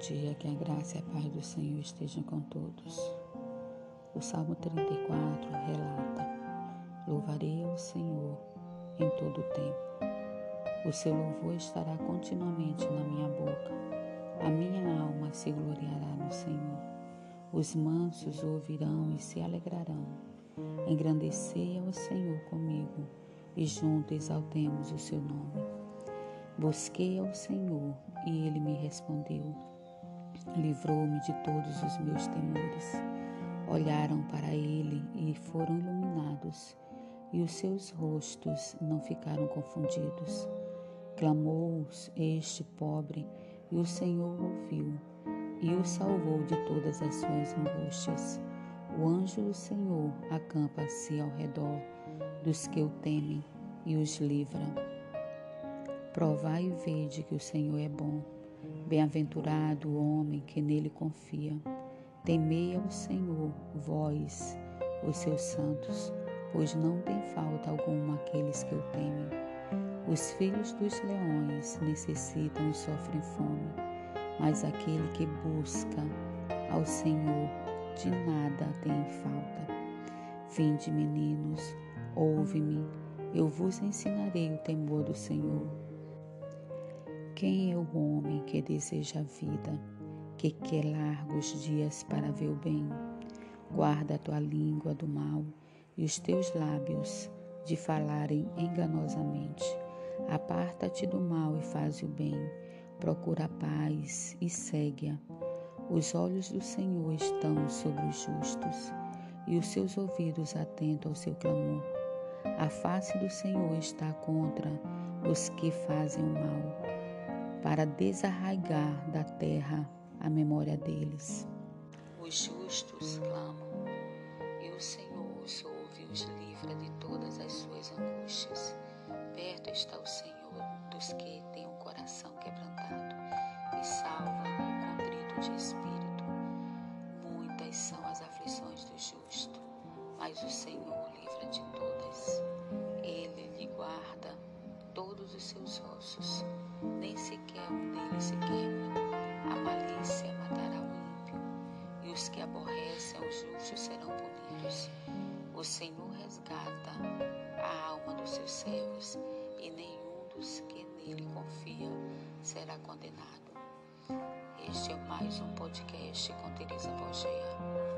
Que a graça e a paz do Senhor estejam com todos. O Salmo 34 relata: Louvarei ao Senhor em todo o tempo. O seu louvor estará continuamente na minha boca. A minha alma se gloriará no Senhor. Os mansos ouvirão e se alegrarão. Engrandecei ao Senhor comigo e juntos exaltemos o seu nome. Busquei ao Senhor e ele me respondeu livrou-me de todos os meus temores. Olharam para ele e foram iluminados, e os seus rostos não ficaram confundidos. Clamou este pobre, e o Senhor ouviu, e o salvou de todas as suas angústias. O anjo do Senhor acampa-se ao redor dos que o temem e os livra. Provai e vede que o Senhor é bom Bem-aventurado o homem que nele confia. Temei ao Senhor, vós, os seus santos, pois não tem falta alguma aqueles que o temem. Os filhos dos leões necessitam e sofrem fome, mas aquele que busca ao Senhor de nada tem falta. Vinde, meninos, ouve-me, eu vos ensinarei o temor do Senhor. Quem é o homem que deseja a vida, que quer largos dias para ver o bem? Guarda a tua língua do mal e os teus lábios de falarem enganosamente. Aparta-te do mal e faz o bem. Procura a paz e segue-a. Os olhos do Senhor estão sobre os justos e os seus ouvidos atentos ao seu clamor. A face do Senhor está contra os que fazem o mal para desarraigar da terra a memória deles. Os justos clamam e o Senhor os ouve e os livra de todas as suas angústias. Perto está o Senhor dos que têm o coração quebrantado e salva o contrito de espírito. Muitas são as aflições do justo, mas o Senhor livra de todas. Ele lhe guarda todos os seus ossos, O Senhor resgata a alma dos seus servos, e nenhum dos que nele confiam será condenado. Este é mais um podcast com Teresa Borgeia.